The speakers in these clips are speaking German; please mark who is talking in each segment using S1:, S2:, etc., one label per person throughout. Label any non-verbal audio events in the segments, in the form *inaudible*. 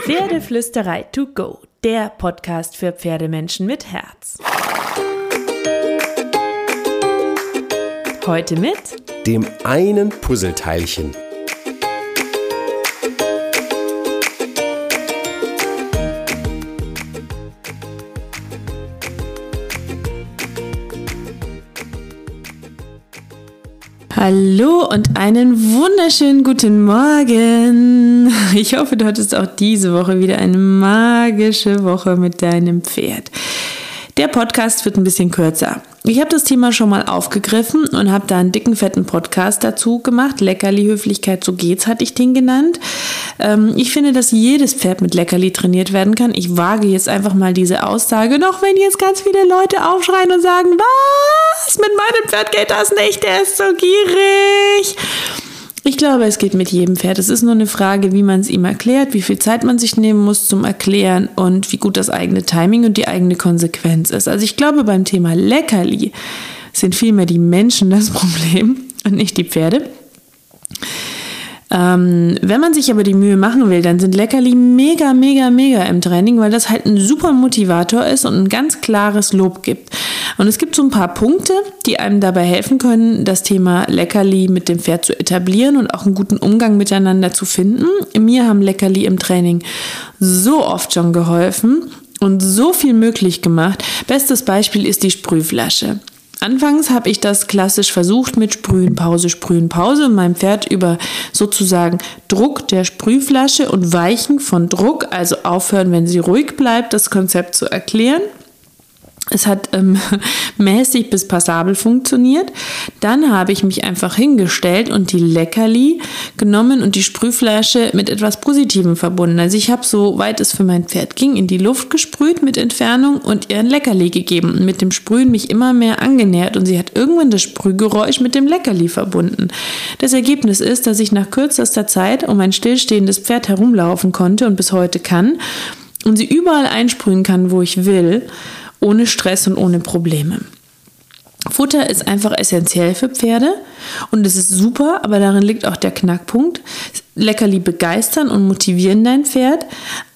S1: Pferdeflüsterei to go, der Podcast für Pferdemenschen mit Herz. Heute mit
S2: dem einen Puzzleteilchen.
S1: Hallo und einen wunderschönen guten Morgen. Ich hoffe, du hattest auch diese Woche wieder eine magische Woche mit deinem Pferd. Der Podcast wird ein bisschen kürzer. Ich habe das Thema schon mal aufgegriffen und habe da einen dicken, fetten Podcast dazu gemacht. Leckerli Höflichkeit, so geht's, hatte ich den genannt. Ähm, ich finde, dass jedes Pferd mit Leckerli trainiert werden kann. Ich wage jetzt einfach mal diese Aussage, noch wenn jetzt ganz viele Leute aufschreien und sagen, was, mit meinem Pferd geht das nicht, der ist so gierig. Ich glaube, es geht mit jedem Pferd. Es ist nur eine Frage, wie man es ihm erklärt, wie viel Zeit man sich nehmen muss zum Erklären und wie gut das eigene Timing und die eigene Konsequenz ist. Also ich glaube, beim Thema Leckerli sind vielmehr die Menschen das *laughs* Problem und nicht die Pferde. Ähm, wenn man sich aber die Mühe machen will, dann sind Leckerli mega, mega, mega im Training, weil das halt ein super Motivator ist und ein ganz klares Lob gibt. Und es gibt so ein paar Punkte, die einem dabei helfen können, das Thema Leckerli mit dem Pferd zu etablieren und auch einen guten Umgang miteinander zu finden. Mir haben Leckerli im Training so oft schon geholfen und so viel möglich gemacht. Bestes Beispiel ist die Sprühflasche. Anfangs habe ich das klassisch versucht mit Sprühen, Pause, Sprühen, Pause und meinem Pferd über sozusagen Druck der Sprühflasche und Weichen von Druck, also aufhören, wenn sie ruhig bleibt, das Konzept zu erklären. Es hat ähm, *laughs* mäßig bis passabel funktioniert. Dann habe ich mich einfach hingestellt und die Leckerli genommen und die Sprühflasche mit etwas Positivem verbunden. Also ich habe so weit es für mein Pferd ging in die Luft gesprüht mit Entfernung und ihr ein Leckerli gegeben und mit dem Sprühen mich immer mehr angenähert und sie hat irgendwann das Sprühgeräusch mit dem Leckerli verbunden. Das Ergebnis ist, dass ich nach kürzester Zeit um ein stillstehendes Pferd herumlaufen konnte und bis heute kann und sie überall einsprühen kann, wo ich will ohne Stress und ohne Probleme. Futter ist einfach essentiell für Pferde und es ist super, aber darin liegt auch der Knackpunkt. Leckerli begeistern und motivieren dein Pferd,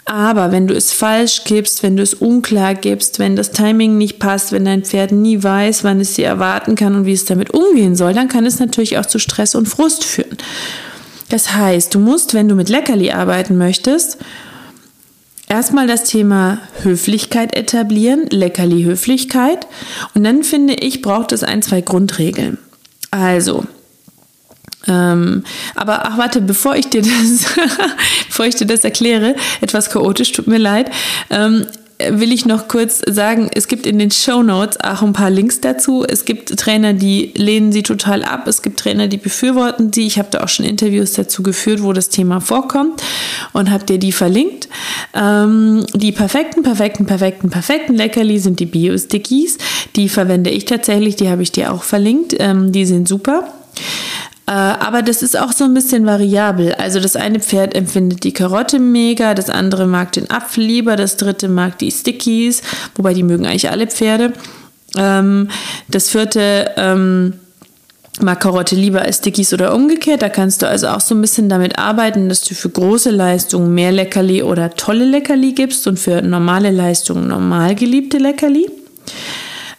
S1: aber wenn du es falsch gibst, wenn du es unklar gibst, wenn das Timing nicht passt, wenn dein Pferd nie weiß, wann es sie erwarten kann und wie es damit umgehen soll, dann kann es natürlich auch zu Stress und Frust führen. Das heißt, du musst, wenn du mit Leckerli arbeiten möchtest, erstmal das Thema Höflichkeit etablieren, Leckerli Höflichkeit. Und dann finde ich, braucht es ein, zwei Grundregeln. Also, ähm, aber ach warte, bevor ich dir das, *laughs* bevor ich dir das erkläre, etwas chaotisch, tut mir leid. Ähm, will ich noch kurz sagen, es gibt in den Show Notes auch ein paar Links dazu. Es gibt Trainer, die lehnen sie total ab. Es gibt Trainer, die befürworten sie. Ich habe da auch schon Interviews dazu geführt, wo das Thema vorkommt und habe dir die verlinkt. Ähm, die perfekten, perfekten, perfekten, perfekten Leckerli sind die Bio-Stickies. Die verwende ich tatsächlich, die habe ich dir auch verlinkt. Ähm, die sind super. Äh, aber das ist auch so ein bisschen variabel. Also das eine Pferd empfindet die Karotte mega, das andere mag den Apfel lieber, das dritte mag die Stickies, wobei die mögen eigentlich alle Pferde. Ähm, das vierte ähm, mag Karotte lieber als Stickies oder umgekehrt. Da kannst du also auch so ein bisschen damit arbeiten, dass du für große Leistungen mehr Leckerli oder tolle Leckerli gibst und für normale Leistungen normal geliebte Leckerli.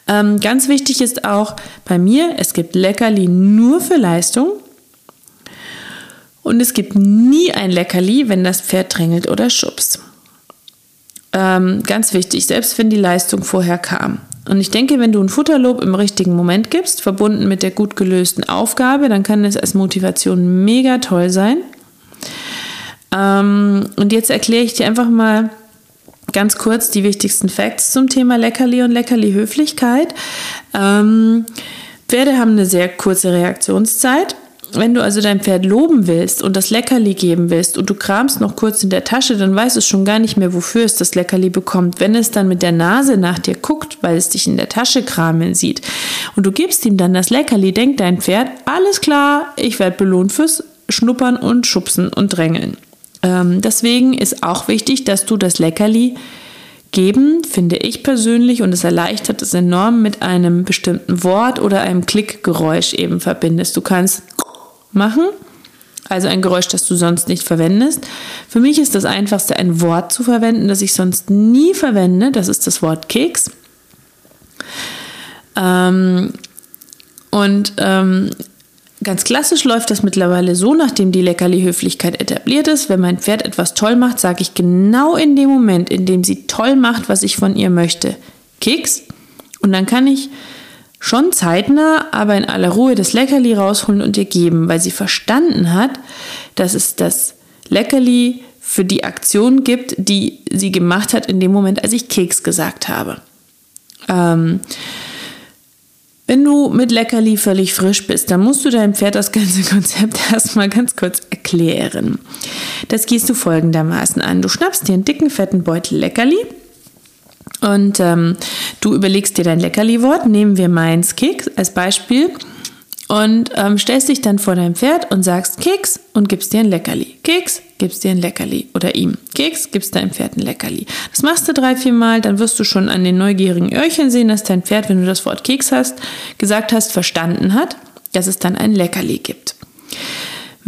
S1: Ähm, ganz wichtig ist auch bei mir, es gibt Leckerli nur für Leistung. Und es gibt nie ein Leckerli, wenn das Pferd drängelt oder schubst. Ähm, ganz wichtig, selbst wenn die Leistung vorher kam. Und ich denke, wenn du ein Futterlob im richtigen Moment gibst, verbunden mit der gut gelösten Aufgabe, dann kann es als Motivation mega toll sein. Ähm, und jetzt erkläre ich dir einfach mal ganz kurz die wichtigsten Facts zum Thema Leckerli und Leckerli-Höflichkeit. Ähm, Pferde haben eine sehr kurze Reaktionszeit. Wenn du also dein Pferd loben willst und das Leckerli geben willst und du kramst noch kurz in der Tasche, dann weiß es schon gar nicht mehr, wofür es das Leckerli bekommt. Wenn es dann mit der Nase nach dir guckt, weil es dich in der Tasche kramen sieht und du gibst ihm dann das Leckerli, denkt dein Pferd, alles klar, ich werde belohnt fürs Schnuppern und Schubsen und Drängeln. Ähm, deswegen ist auch wichtig, dass du das Leckerli geben, finde ich persönlich, und es erleichtert es enorm, mit einem bestimmten Wort oder einem Klickgeräusch eben verbindest. Du kannst machen, also ein Geräusch, das du sonst nicht verwendest. Für mich ist das einfachste, ein Wort zu verwenden, das ich sonst nie verwende. Das ist das Wort Keks. Ähm, und ähm, Ganz klassisch läuft das mittlerweile so, nachdem die Leckerli-Höflichkeit etabliert ist. Wenn mein Pferd etwas toll macht, sage ich genau in dem Moment, in dem sie toll macht, was ich von ihr möchte, Keks. Und dann kann ich schon zeitnah, aber in aller Ruhe das Leckerli rausholen und ihr geben, weil sie verstanden hat, dass es das Leckerli für die Aktion gibt, die sie gemacht hat in dem Moment, als ich Keks gesagt habe. Ähm, wenn du mit Leckerli völlig frisch bist, dann musst du deinem Pferd das ganze Konzept *laughs* erstmal ganz kurz erklären. Das gehst du folgendermaßen an. Du schnappst dir einen dicken, fetten Beutel Leckerli und ähm, du überlegst dir dein Leckerli-Wort. Nehmen wir meins Keks als Beispiel und ähm, stellst dich dann vor dein Pferd und sagst Keks und gibst dir ein Leckerli. Keks, gibst dir ein Leckerli. Oder ihm. Keks, gibst deinem Pferd ein Leckerli. Das machst du drei, vier Mal, dann wirst du schon an den neugierigen Öhrchen sehen, dass dein Pferd, wenn du das Wort Keks hast, gesagt hast, verstanden hat, dass es dann ein Leckerli gibt.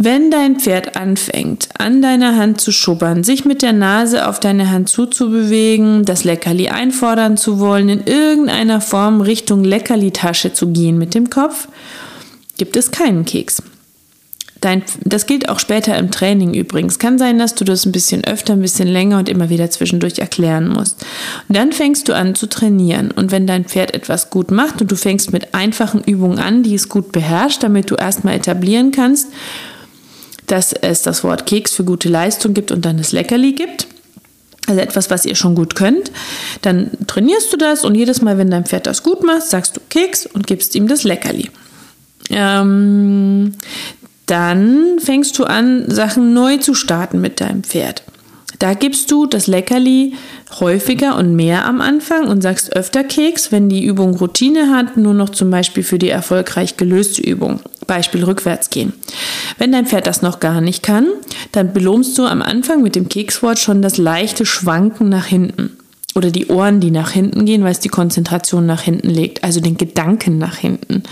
S1: Wenn dein Pferd anfängt, an deiner Hand zu schubbern, sich mit der Nase auf deine Hand zuzubewegen, das Leckerli einfordern zu wollen, in irgendeiner Form Richtung Leckerli-Tasche zu gehen mit dem Kopf gibt es keinen Keks. Dein, das gilt auch später im Training übrigens. Kann sein, dass du das ein bisschen öfter, ein bisschen länger und immer wieder zwischendurch erklären musst. Und dann fängst du an zu trainieren. Und wenn dein Pferd etwas gut macht und du fängst mit einfachen Übungen an, die es gut beherrscht, damit du erstmal etablieren kannst, dass es das Wort Keks für gute Leistung gibt und dann das Leckerli gibt, also etwas, was ihr schon gut könnt, dann trainierst du das und jedes Mal, wenn dein Pferd das gut macht, sagst du Keks und gibst ihm das Leckerli. Ähm, dann fängst du an, Sachen neu zu starten mit deinem Pferd. Da gibst du das Leckerli häufiger und mehr am Anfang und sagst öfter Keks, wenn die Übung Routine hat, nur noch zum Beispiel für die erfolgreich gelöste Übung. Beispiel rückwärts gehen. Wenn dein Pferd das noch gar nicht kann, dann belohnst du am Anfang mit dem Kekswort schon das leichte Schwanken nach hinten. Oder die Ohren, die nach hinten gehen, weil es die Konzentration nach hinten legt, also den Gedanken nach hinten.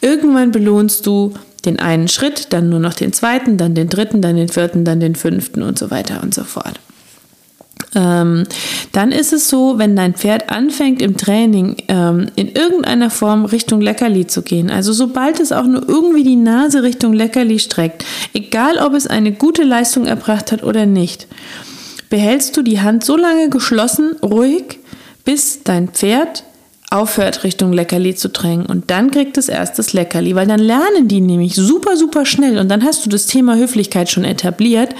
S1: Irgendwann belohnst du den einen Schritt, dann nur noch den zweiten, dann den dritten, dann den vierten, dann den fünften und so weiter und so fort. Ähm, dann ist es so, wenn dein Pferd anfängt im Training ähm, in irgendeiner Form Richtung Leckerli zu gehen, also sobald es auch nur irgendwie die Nase Richtung Leckerli streckt, egal ob es eine gute Leistung erbracht hat oder nicht, behältst du die Hand so lange geschlossen, ruhig, bis dein Pferd aufhört, Richtung Leckerli zu drängen. Und dann kriegt es erst das Leckerli, weil dann lernen die nämlich super, super schnell. Und dann hast du das Thema Höflichkeit schon etabliert.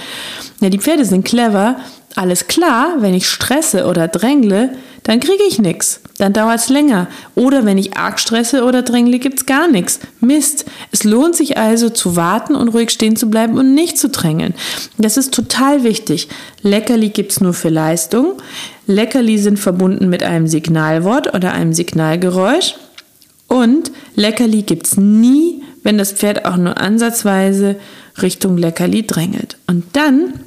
S1: Ja, die Pferde sind clever. Alles klar, wenn ich stresse oder drängle, dann kriege ich nichts. Dann dauert es länger. Oder wenn ich arg stresse oder drängle, gibt es gar nichts. Mist. Es lohnt sich also zu warten und ruhig stehen zu bleiben und nicht zu drängeln. Das ist total wichtig. Leckerli gibt es nur für Leistung. Leckerli sind verbunden mit einem Signalwort oder einem Signalgeräusch. Und Leckerli gibt es nie, wenn das Pferd auch nur ansatzweise Richtung Leckerli drängelt. Und dann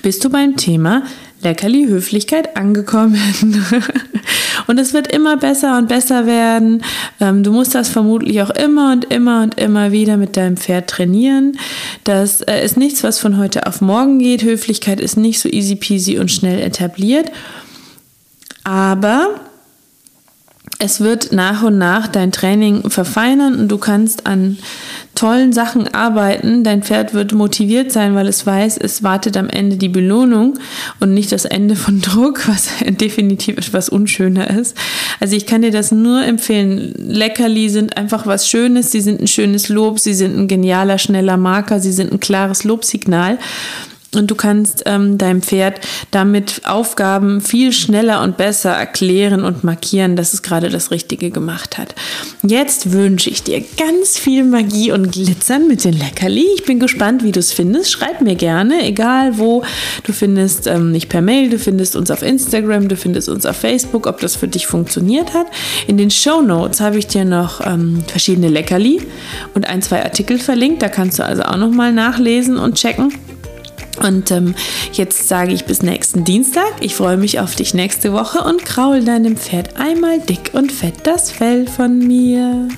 S1: bist du beim Thema Leckerli Höflichkeit angekommen. *laughs* und es wird immer besser und besser werden. Ähm, du musst das vermutlich auch immer und immer und immer wieder mit deinem Pferd trainieren. Das äh, ist nichts, was von heute auf morgen geht. Höflichkeit ist nicht so easy peasy und schnell etabliert. Aber es wird nach und nach dein Training verfeinern und du kannst an tollen Sachen arbeiten. Dein Pferd wird motiviert sein, weil es weiß, es wartet am Ende die Belohnung und nicht das Ende von *laughs* Druck, was definitiv etwas unschöner ist. Also ich kann dir das nur empfehlen. Leckerli sind einfach was Schönes, sie sind ein schönes Lob, sie sind ein genialer, schneller Marker, sie sind ein klares Lobsignal. Und du kannst ähm, deinem Pferd damit Aufgaben viel schneller und besser erklären und markieren, dass es gerade das Richtige gemacht hat. Jetzt wünsche ich dir ganz viel Magie und Glitzern mit den Leckerli. Ich bin gespannt, wie du es findest. Schreib mir gerne, egal wo. Du findest ähm, nicht per Mail, du findest uns auf Instagram, du findest uns auf Facebook, ob das für dich funktioniert hat. In den Show Notes habe ich dir noch ähm, verschiedene Leckerli und ein, zwei Artikel verlinkt. Da kannst du also auch nochmal nachlesen und checken. Und ähm, jetzt sage ich bis nächsten Dienstag. Ich freue mich auf dich nächste Woche und kraul deinem Pferd einmal dick und fett das Fell von mir.